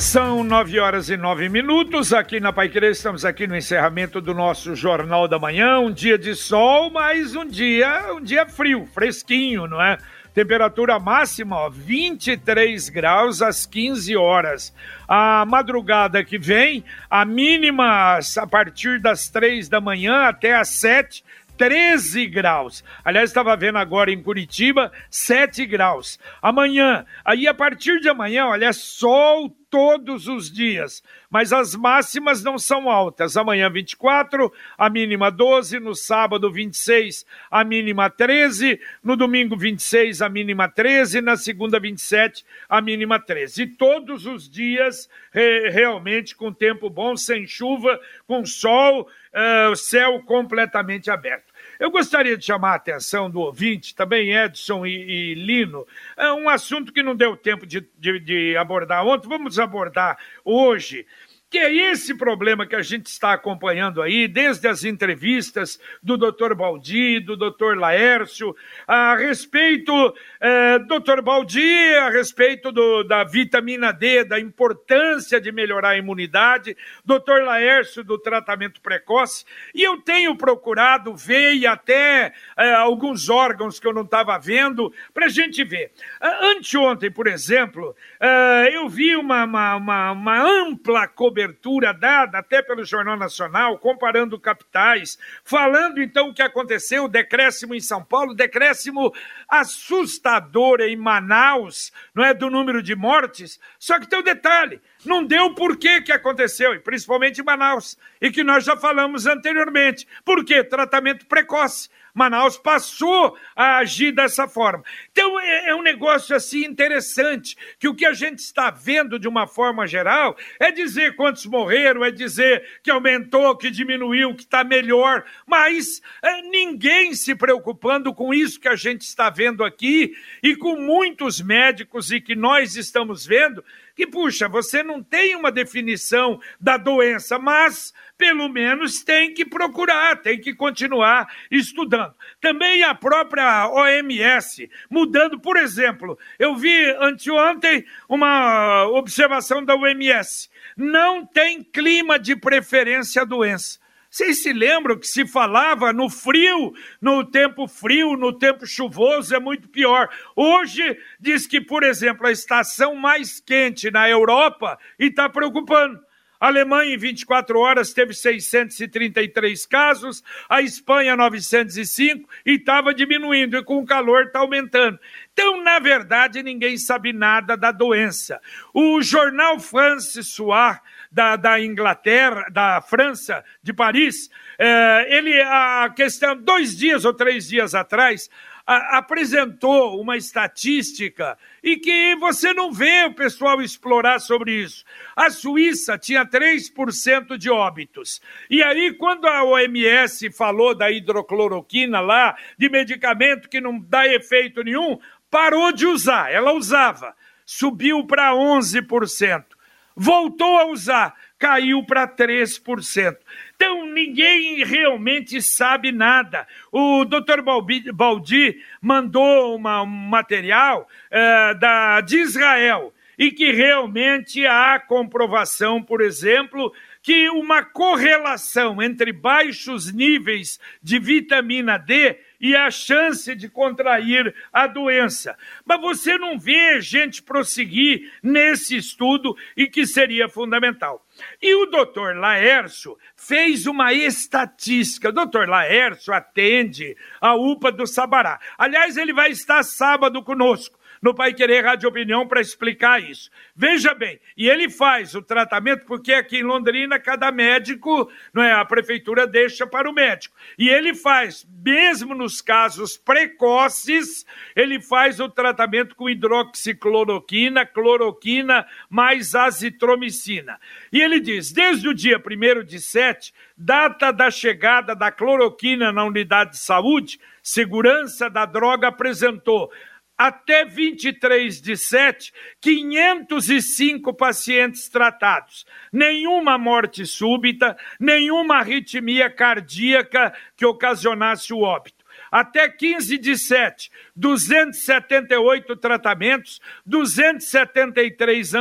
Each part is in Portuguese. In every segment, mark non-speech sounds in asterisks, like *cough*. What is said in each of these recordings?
São nove horas e nove minutos aqui na Pai Querer. Estamos aqui no encerramento do nosso Jornal da Manhã. Um dia de sol, mas um dia, um dia frio, fresquinho, não é? Temperatura máxima, ó, 23 graus às 15 horas. A madrugada que vem, a mínima a partir das 3 da manhã até às 7, 13 graus. Aliás, estava vendo agora em Curitiba, 7 graus. Amanhã, aí a partir de amanhã, olha, sol todos os dias, mas as máximas não são altas. Amanhã 24, a mínima 12, no sábado 26, a mínima 13, no domingo 26, a mínima 13, na segunda 27, a mínima 13. E todos os dias re realmente com tempo bom, sem chuva, com sol, uh, céu completamente aberto. Eu gostaria de chamar a atenção do ouvinte, também Edson e, e Lino, é um assunto que não deu tempo de, de, de abordar ontem, vamos abordar hoje que é esse problema que a gente está acompanhando aí, desde as entrevistas do doutor Baldi, do doutor Laércio, a respeito, é, doutor Baldi, a respeito do, da vitamina D, da importância de melhorar a imunidade, doutor Laércio do tratamento precoce, e eu tenho procurado ver e até é, alguns órgãos que eu não estava vendo, para a gente ver. Anteontem, por exemplo, é, eu vi uma, uma, uma, uma ampla cobertura cobertura dada até pelo Jornal Nacional, comparando capitais, falando então o que aconteceu, o decréscimo em São Paulo, decréscimo assustador em Manaus, não é, do número de mortes. Só que tem um detalhe, não deu por que que aconteceu, e principalmente em Manaus, e que nós já falamos anteriormente. Por quê? Tratamento precoce. Manaus passou a agir dessa forma. Então é, é, um negócio assim interessante, que o que a gente está vendo de uma forma geral é dizer quantos morreram, é dizer que aumentou, que diminuiu, que está melhor, mas é, ninguém se preocupando com isso que a gente está vendo aqui e com muitos médicos e que nós estamos vendo que, puxa, você não tem uma definição da doença, mas pelo menos tem que procurar, tem que continuar estudando. Também a própria OMS, mudando, por exemplo, eu vi anteontem uma observação da OMS. Não tem clima de preferência à doença. Vocês se lembram que se falava no frio, no tempo frio, no tempo chuvoso, é muito pior. Hoje diz que, por exemplo, a estação mais quente na Europa e está preocupando. A Alemanha, em 24 horas, teve 633 casos, a Espanha, 905, e estava diminuindo, e com o calor está aumentando. Então, na verdade, ninguém sabe nada da doença. O jornal France Soir, da, da Inglaterra, da França, de Paris, é, ele, a questão, dois dias ou três dias atrás, a, apresentou uma estatística e que você não vê o pessoal explorar sobre isso. A Suíça tinha 3% de óbitos. E aí, quando a OMS falou da hidrocloroquina lá, de medicamento que não dá efeito nenhum, parou de usar. Ela usava, subiu para 11% voltou a usar, caiu para 3%. Então ninguém realmente sabe nada. O Dr. Baldi mandou uma, um material uh, da, de Israel e que realmente há comprovação, por exemplo, que uma correlação entre baixos níveis de vitamina D e a chance de contrair a doença. Mas você não vê gente prosseguir nesse estudo e que seria fundamental. E o doutor Laércio fez uma estatística. O doutor Laércio atende a UPA do Sabará. Aliás, ele vai estar sábado conosco no Pai Querer Rádio Opinião para explicar isso. Veja bem, e ele faz o tratamento porque aqui em Londrina cada médico, não é, a prefeitura deixa para o médico. E ele faz, mesmo nos casos precoces, ele faz o tratamento com hidroxicloroquina, cloroquina mais azitromicina. E ele diz: desde o dia 1 de 7, data da chegada da cloroquina na unidade de saúde, segurança da droga apresentou até 23 de 7, 505 pacientes tratados. Nenhuma morte súbita, nenhuma arritmia cardíaca que ocasionasse o óbito. Até 15 de 7, 278 tratamentos, 273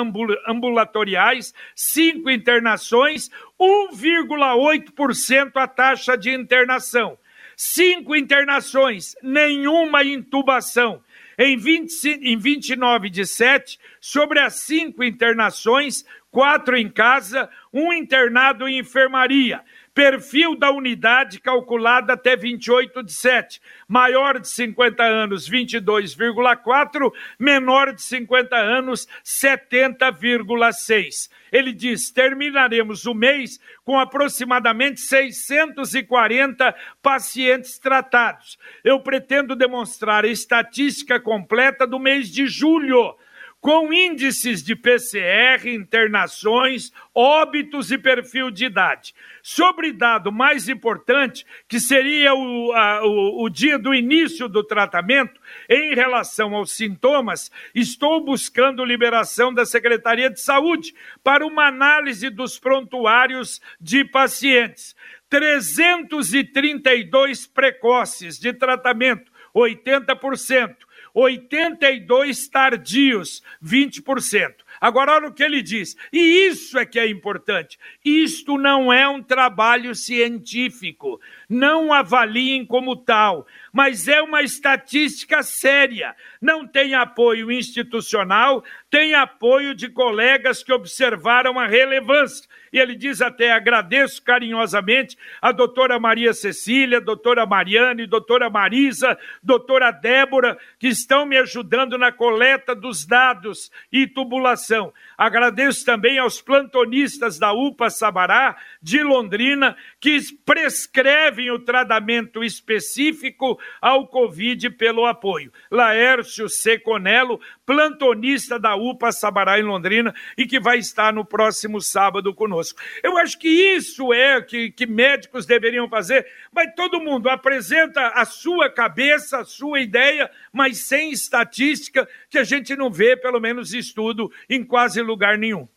ambulatoriais, 5 internações, 1,8% a taxa de internação. 5 internações, nenhuma intubação. Em, 20, em 29 de 7, sobre as cinco internações, quatro em casa, um internado em enfermaria. Perfil da unidade calculada até 28 de 7. Maior de 50 anos, 22,4. Menor de 50 anos, 70,6. Ele diz: terminaremos o mês com aproximadamente 640 pacientes tratados. Eu pretendo demonstrar a estatística completa do mês de julho com índices de PCR, internações, óbitos e perfil de idade. Sobre dado mais importante, que seria o, a, o, o dia do início do tratamento, em relação aos sintomas, estou buscando liberação da Secretaria de Saúde para uma análise dos prontuários de pacientes. 332 precoces de tratamento, 80%. 82 tardios, 20%. Agora, olha o que ele diz. E isso é que é importante. Isto não é um trabalho científico. Não avaliem como tal, mas é uma estatística séria. Não tem apoio institucional, tem apoio de colegas que observaram a relevância. E ele diz até: agradeço carinhosamente a doutora Maria Cecília, doutora Mariane, doutora Marisa, doutora Débora, que estão me ajudando na coleta dos dados e tubulação. Agradeço também aos plantonistas da UPA Sabará, de Londrina, que prescrevem o tratamento específico ao Covid pelo apoio. Laércio Seconello, plantonista da UPA Sabará em Londrina e que vai estar no próximo sábado conosco. Eu acho que isso é que, que médicos deveriam fazer, mas todo mundo apresenta a sua cabeça, a sua ideia, mas sem estatística, que a gente não vê, pelo menos estudo, em quase lugar nenhum.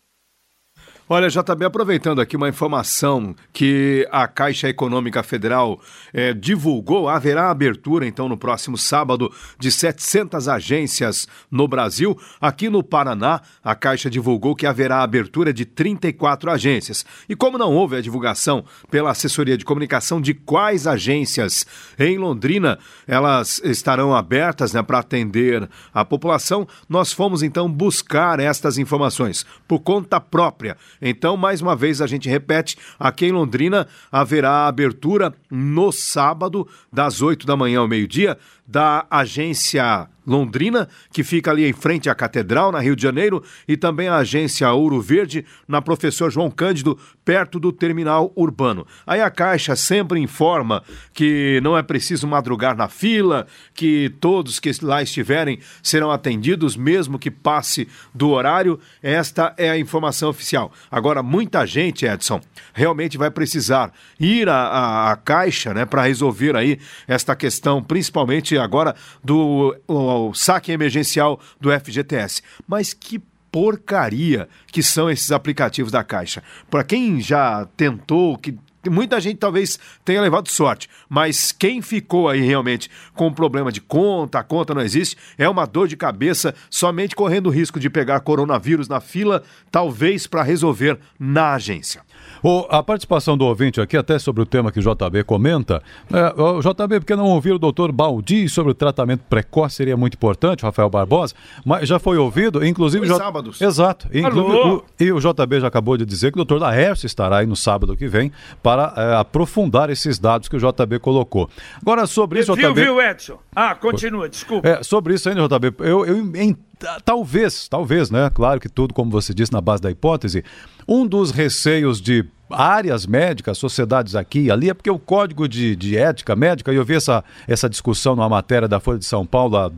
Olha, JB, aproveitando aqui uma informação que a Caixa Econômica Federal eh, divulgou, haverá abertura então no próximo sábado de 700 agências no Brasil. Aqui no Paraná, a Caixa divulgou que haverá abertura de 34 agências. E como não houve a divulgação pela assessoria de comunicação de quais agências em Londrina elas estarão abertas né, para atender a população, nós fomos então buscar estas informações por conta própria. Então, mais uma vez, a gente repete: aqui em Londrina haverá abertura no sábado, das 8 da manhã ao meio-dia, da agência Londrina, que fica ali em frente à Catedral, na Rio de Janeiro, e também a agência Ouro Verde, na Professor João Cândido, perto do terminal urbano. Aí a Caixa sempre informa que não é preciso madrugar na fila, que todos que lá estiverem serão atendidos, mesmo que passe do horário. Esta é a informação oficial. Agora, muita gente, Edson, realmente vai precisar ir à, à Caixa né, para resolver aí esta questão, principalmente agora do o saque emergencial do FGTS. Mas que porcaria que são esses aplicativos da Caixa. Para quem já tentou, que muita gente talvez tenha levado sorte, mas quem ficou aí realmente com problema de conta, a conta não existe, é uma dor de cabeça, somente correndo o risco de pegar coronavírus na fila, talvez para resolver na agência. O, a participação do ouvinte aqui, até sobre o tema que o JB comenta. É, o JB, porque não ouviu o doutor Baldi sobre o tratamento precoce seria muito importante, Rafael Barbosa, mas já foi ouvido, inclusive. J... sábados. Exato. Inclusive, o, e o JB já acabou de dizer que o doutor Laércio estará aí no sábado que vem para para é, aprofundar esses dados que o JB colocou. Agora, sobre isso, viu, JB... Viu, Edson? Ah, continua, desculpa. É, sobre isso ainda, JB, eu, eu talvez, talvez, né? Claro que tudo, como você disse, na base da hipótese, um dos receios de áreas médicas, sociedades aqui e ali, é porque o código de, de ética médica, e eu vi essa, essa discussão numa matéria da Folha de São Paulo há,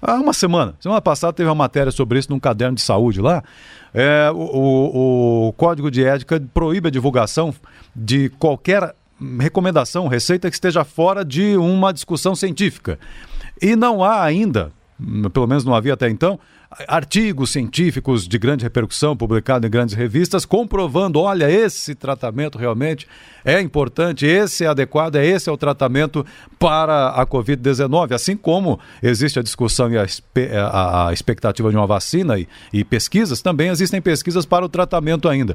há uma semana. Semana passada teve uma matéria sobre isso num caderno de saúde lá. É, o, o, o código de ética proíbe a divulgação de qualquer recomendação, receita que esteja fora de uma discussão científica. E não há ainda, pelo menos não havia até então, artigos científicos de grande repercussão publicados em grandes revistas comprovando, olha, esse tratamento realmente é importante, esse é adequado, é esse é o tratamento para a Covid-19. Assim como existe a discussão e a, a, a expectativa de uma vacina e, e, pesquisas, também existem pesquisas para o tratamento ainda.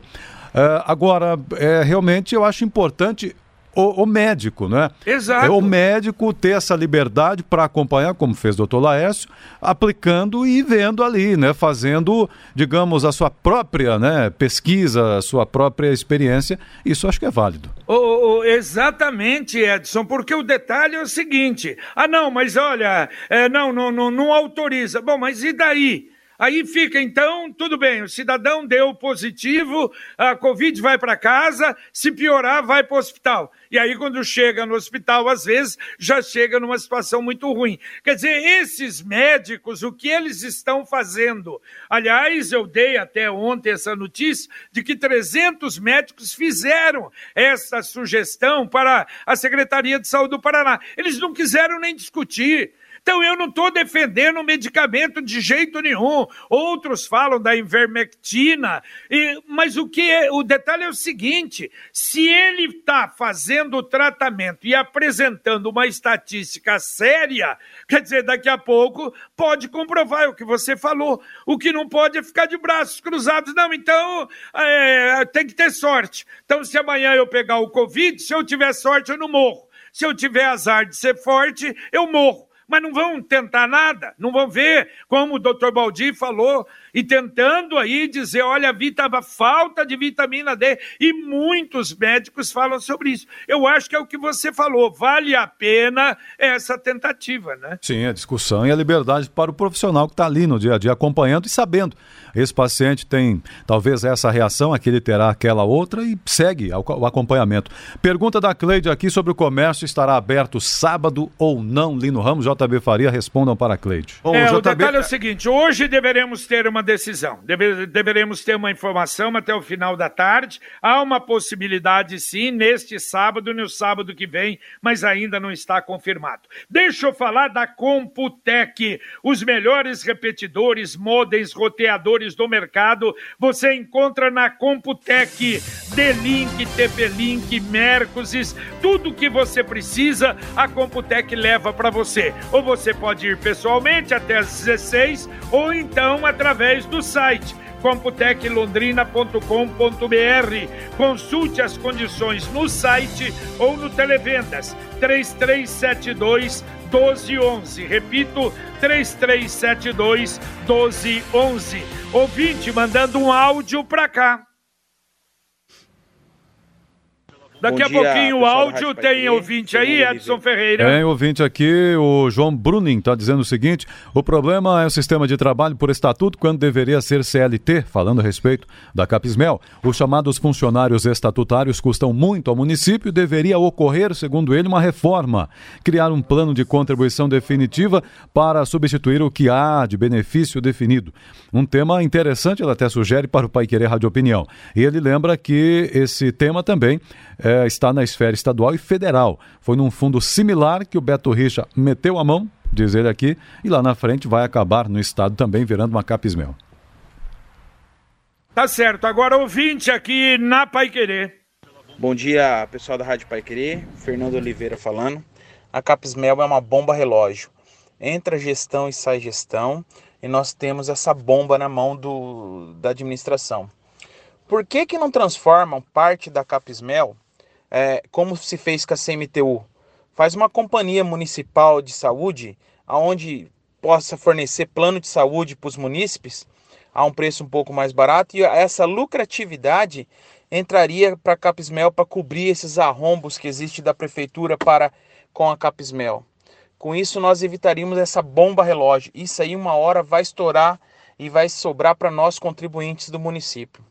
Uh, agora, é, realmente eu acho importante o, o, médico, né? Exato. É o médico ter essa liberdade para acompanhar, como fez o doutor Laércio, aplicando e vendo ali, né? Fazendo, digamos, a sua própria né? pesquisa, a sua própria experiência. Isso acho que é válido. Oh, oh, exatamente, Edson, porque o detalhe é o seguinte: ah, não, mas olha, é, não, não, não, não autoriza. Bom, mas e daí? Aí fica, então, tudo bem, o cidadão deu positivo, a Covid vai para casa, se piorar, vai para o hospital. E aí, quando chega no hospital, às vezes, já chega numa situação muito ruim. Quer dizer, esses médicos, o que eles estão fazendo? Aliás, eu dei até ontem essa notícia de que 300 médicos fizeram essa sugestão para a Secretaria de Saúde do Paraná. Eles não quiseram nem discutir. Então eu não estou defendendo o medicamento de jeito nenhum. Outros falam da invermectina, e, mas o que é, o detalhe é o seguinte: se ele está fazendo o tratamento e apresentando uma estatística séria, quer dizer, daqui a pouco pode comprovar o que você falou. O que não pode é ficar de braços cruzados, não. Então é, tem que ter sorte. Então, se amanhã eu pegar o Covid, se eu tiver sorte, eu não morro. Se eu tiver azar de ser forte, eu morro mas não vão tentar nada, não vão ver, como o doutor Baldi falou, e tentando aí dizer, olha, a falta de vitamina D, e muitos médicos falam sobre isso. Eu acho que é o que você falou, vale a pena essa tentativa, né? Sim, a discussão e a liberdade para o profissional que está ali no dia a dia acompanhando e sabendo. Esse paciente tem talvez essa reação, aquele terá aquela outra e segue o acompanhamento. Pergunta da Cleide aqui sobre o comércio estará aberto sábado ou não, Lino Ramos, JB Faria, respondam para a Cleide. Bom, é, o, JB... o detalhe é o seguinte, hoje deveremos ter uma decisão. Deve, deveremos ter uma informação até o final da tarde. Há uma possibilidade, sim, neste sábado no sábado que vem, mas ainda não está confirmado. Deixa eu falar da Computec, os melhores repetidores, modems, roteadores do mercado. Você encontra na Computec, D-Link, TP-Link, Mercosis, tudo que você precisa, a Computec leva para você. Ou você pode ir pessoalmente até às 16 ou então através do site computeclondrina.com.br. Consulte as condições no site ou no Televendas 3372 1211. Repito, 3372 1211. Ouvinte mandando um áudio para cá. Daqui Bom a dia, pouquinho o áudio tem ouvinte aí, Edson Ferreira. Tem ouvinte aqui, o João Bruning está dizendo o seguinte: o problema é o sistema de trabalho por estatuto quando deveria ser CLT, falando a respeito da Capismel. Os chamados funcionários estatutários custam muito ao município, deveria ocorrer, segundo ele, uma reforma, criar um plano de contribuição definitiva para substituir o que há de benefício definido. Um tema interessante, ele até sugere para o Pai Querer Rádio Opinião. E ele lembra que esse tema também é, está na esfera estadual e federal. Foi num fundo similar que o Beto Richa meteu a mão, diz ele aqui, e lá na frente vai acabar no estado também virando uma capismel. Tá certo. Agora ouvinte aqui na Pai Querer. Bom dia, pessoal da Rádio Pai Querer. Fernando Oliveira falando. A Capismel é uma bomba relógio. Entra gestão e sai gestão e nós temos essa bomba na mão do, da administração. Por que, que não transformam parte da Capismel é, como se fez com a CMTU. Faz uma companhia municipal de saúde, aonde possa fornecer plano de saúde para os munícipes, a um preço um pouco mais barato e essa lucratividade entraria para a Capismel para cobrir esses arrombos que existem da prefeitura para com a Capismel. Com isso nós evitaríamos essa bomba relógio. Isso aí uma hora vai estourar e vai sobrar para nós contribuintes do município.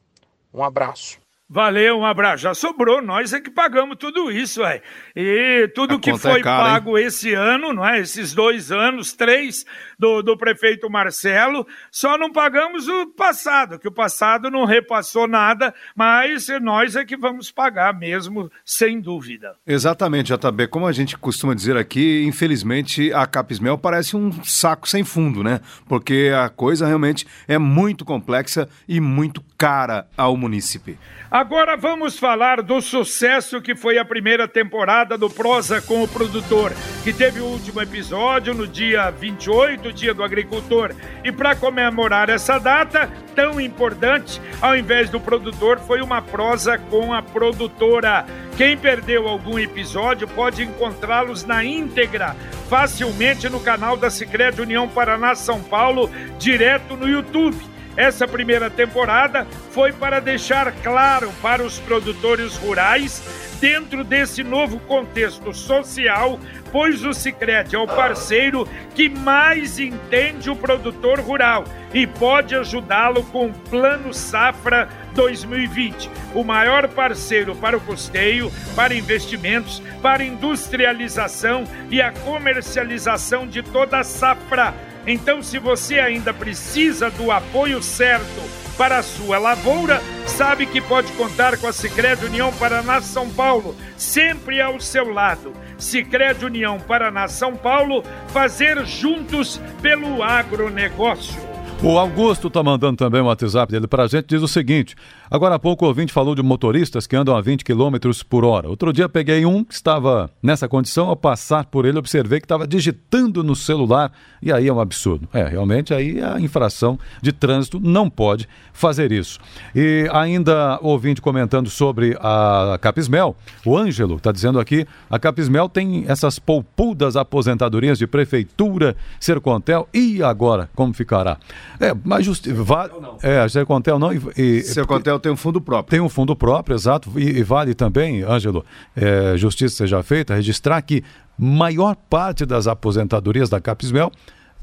Um abraço. Valeu, um abraço. Já sobrou, nós é que pagamos tudo isso, é. E tudo A que é foi é cara, pago hein? esse ano, não é? Esses dois anos, três do, do prefeito Marcelo, só não pagamos o passado, que o passado não repassou nada, mas nós é que vamos pagar mesmo, sem dúvida. Exatamente, JB. Como a gente costuma dizer aqui, infelizmente a Capismel parece um saco sem fundo, né? Porque a coisa realmente é muito complexa e muito cara ao munícipe. Agora vamos falar do sucesso que foi a primeira temporada do Prosa com o Produtor, que teve o último episódio no dia 28, dia do agricultor. E para comemorar essa data tão importante, ao invés do produtor, foi uma prosa com a produtora. Quem perdeu algum episódio pode encontrá-los na íntegra, facilmente no canal da Sicredi União Paraná São Paulo, direto no YouTube. Essa primeira temporada foi para deixar claro para os produtores rurais, dentro desse novo contexto social, pois o Sicredi é o parceiro que mais entende o produtor rural e pode ajudá-lo com o Plano Safra 2020, o maior parceiro para o custeio, para investimentos, para industrialização e a comercialização de toda a safra então, se você ainda precisa do apoio certo para a sua lavoura, sabe que pode contar com a Sicredi União Paraná São Paulo, sempre ao seu lado. Sicredi União Paraná São Paulo, fazer juntos pelo agronegócio. O Augusto está mandando também um WhatsApp dele para a gente, diz o seguinte: agora há pouco o ouvinte falou de motoristas que andam a 20 km por hora. Outro dia peguei um que estava nessa condição, ao passar por ele, observei que estava digitando no celular, e aí é um absurdo. É, realmente aí a infração de trânsito não pode fazer isso. E ainda o ouvinte comentando sobre a Capismel, o Ângelo está dizendo aqui: a Capismel tem essas poupudas aposentadorias de prefeitura, Sercontel, e agora como ficará? É, mas justi vale, é, a Sercontel não. E, e, Sercontel tem um fundo próprio. Tem um fundo próprio, exato. E, e vale também, Ângelo, é, justiça seja feita, registrar que maior parte das aposentadorias da Capismel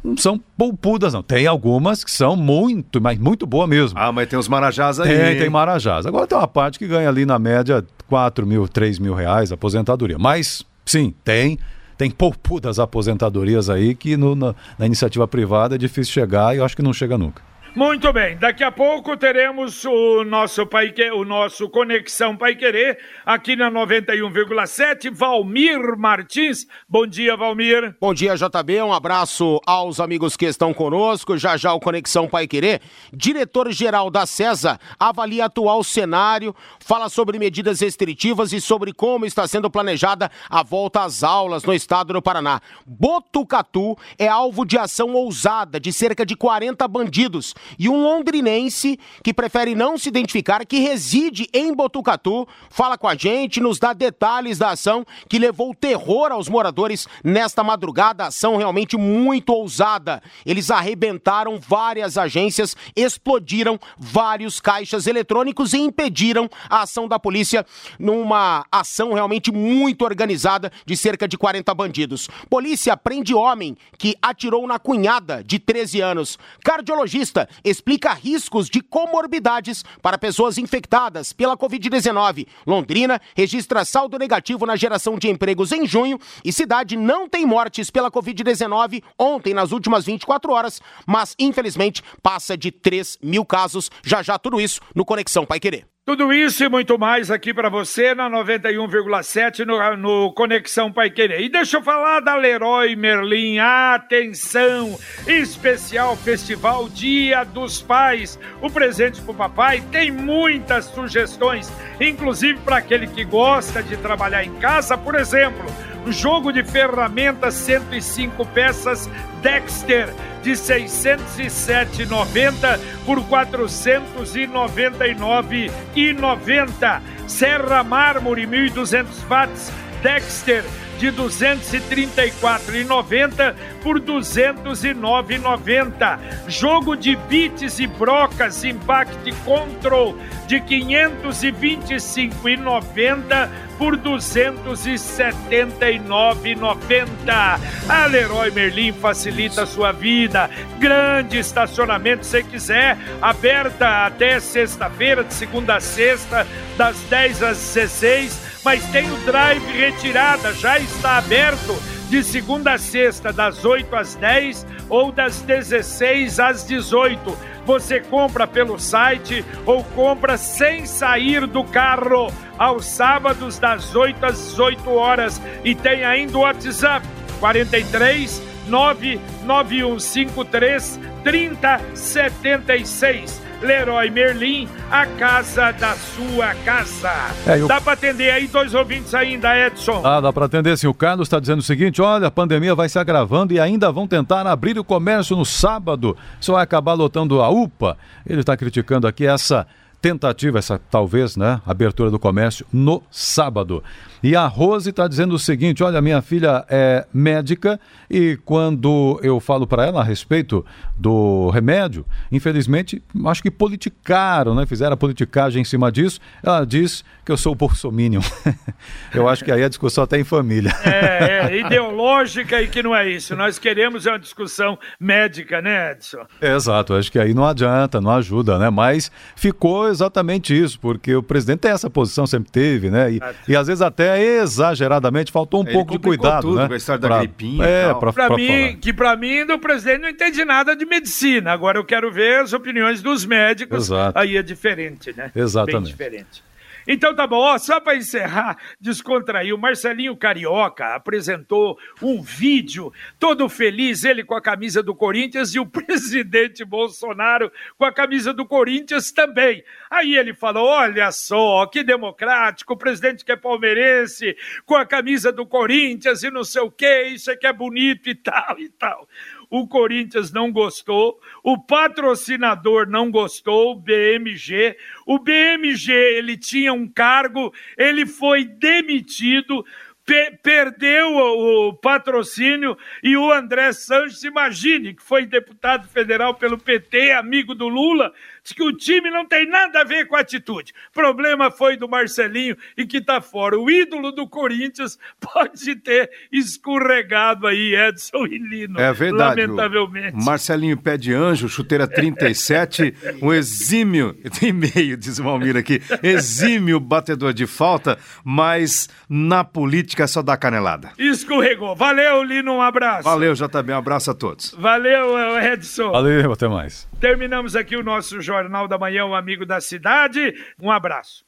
não são poupudas, não. Tem algumas que são muito, mas muito boa mesmo. Ah, mas tem os marajás aí. Tem, tem marajás. Agora tem uma parte que ganha ali na média 4 mil, 3 mil reais aposentadoria. Mas, sim, tem tem poupudas aposentadorias aí que no, na, na iniciativa privada é difícil chegar e eu acho que não chega nunca. Muito bem, daqui a pouco teremos o nosso pai, o nosso Conexão Pai Querer aqui na 91,7. Valmir Martins. Bom dia, Valmir. Bom dia, JB. Um abraço aos amigos que estão conosco. Já já o Conexão Pai Querer. Diretor-geral da CESA avalia atual cenário, fala sobre medidas restritivas e sobre como está sendo planejada a volta às aulas no estado do Paraná. Botucatu é alvo de ação ousada de cerca de 40 bandidos e um londrinense que prefere não se identificar, que reside em Botucatu, fala com a gente, nos dá detalhes da ação que levou terror aos moradores nesta madrugada. Ação realmente muito ousada. Eles arrebentaram várias agências, explodiram vários caixas eletrônicos e impediram a ação da polícia numa ação realmente muito organizada de cerca de 40 bandidos. Polícia prende homem que atirou na cunhada de 13 anos. Cardiologista explica riscos de comorbidades para pessoas infectadas pela Covid-19. Londrina registra saldo negativo na geração de empregos em junho e cidade não tem mortes pela Covid-19 ontem, nas últimas 24 horas, mas infelizmente passa de 3 mil casos. Já já tudo isso no Conexão Pai Querer. Tudo isso e muito mais aqui para você na 91,7 no, no Conexão Pai Querer. E deixa eu falar da Leroy Merlin. Atenção! Especial Festival Dia dos Pais. O presente para o papai tem muitas sugestões, inclusive para aquele que gosta de trabalhar em casa, por exemplo Jogo de ferramentas 105 peças Dexter de 607,90 por 499,90. Serra Mármore 1200 watts Dexter de 234,90 por 209,90. Jogo de bits e brocas Impact Control de 525,90 por 279,90. A Leroy Merlin facilita a sua vida. Grande estacionamento, se quiser, aberta até sexta-feira, de segunda a sexta, das 10 às 16 mas tem o drive retirada, já está aberto de segunda a sexta, das 8 às 10 ou das 16 às 18. Você compra pelo site ou compra sem sair do carro aos sábados das 8 às 18 horas e tem ainda o WhatsApp 43 99153 3076. Leroy Merlin, a casa da sua casa. É, eu... Dá para atender aí dois ouvintes ainda, Edson? Ah, dá para atender sim. O Carlos está dizendo o seguinte: olha, a pandemia vai se agravando e ainda vão tentar abrir o comércio no sábado. Só vai acabar lotando a UPA. Ele está criticando aqui essa tentativa, essa talvez, né, abertura do comércio no sábado. E a Rose está dizendo o seguinte: olha, minha filha é médica e quando eu falo para ela a respeito do remédio, infelizmente, acho que politicaram, né? Fizeram a politicagem em cima disso. Ela diz que eu sou o bolsominion. *laughs* eu acho que aí a discussão até em família. é, é, ideológica e que não é isso. Nós queremos é uma discussão médica, né, Edson? Exato, acho que aí não adianta, não ajuda, né? Mas ficou exatamente isso, porque o presidente tem essa posição, sempre teve, né? E, e às vezes até exageradamente, faltou um Ele pouco de cuidado, tudo, né? Com a história pra, da gripinha é, pra, pra, pra mim, falar. que para mim, o presidente não entende nada de medicina. Agora eu quero ver as opiniões dos médicos. Exato. Aí é diferente, né? Exatamente. Bem diferente. Então tá bom, ó, só para encerrar, descontrair, o Marcelinho Carioca apresentou um vídeo todo feliz, ele com a camisa do Corinthians e o *laughs* presidente Bolsonaro com a camisa do Corinthians também. Aí ele falou: olha só, que democrático, o presidente que é palmeirense com a camisa do Corinthians e não sei o que, isso é que é bonito e tal e tal o Corinthians não gostou, o patrocinador não gostou, o BMG. O BMG, ele tinha um cargo, ele foi demitido, pe perdeu o, o, patrocínio e o André Sanches, imagine, que foi deputado federal pelo PT, amigo do Lula, Diz que o time não tem nada a ver com a atitude. Problema foi do Marcelinho e que tá fora. O ídolo do Corinthians *laughs* pode ter escorregado aí, Edson e Lino. É verdade. Lamentavelmente. Marcelinho pé de anjo, chuteira 37, *laughs* um exímio, tem *laughs* meio, diz o Malmir aqui, exímio batedor de falta, mas na política só dá canelada. Escorregou. Valeu, Lino, um abraço. Valeu, JB, um abraço a todos. Valeu, Edson. Valeu, até mais. Terminamos aqui o nosso Jornal da Manhã, o amigo da cidade. Um abraço.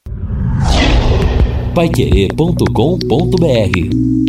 Paiquerê.com.br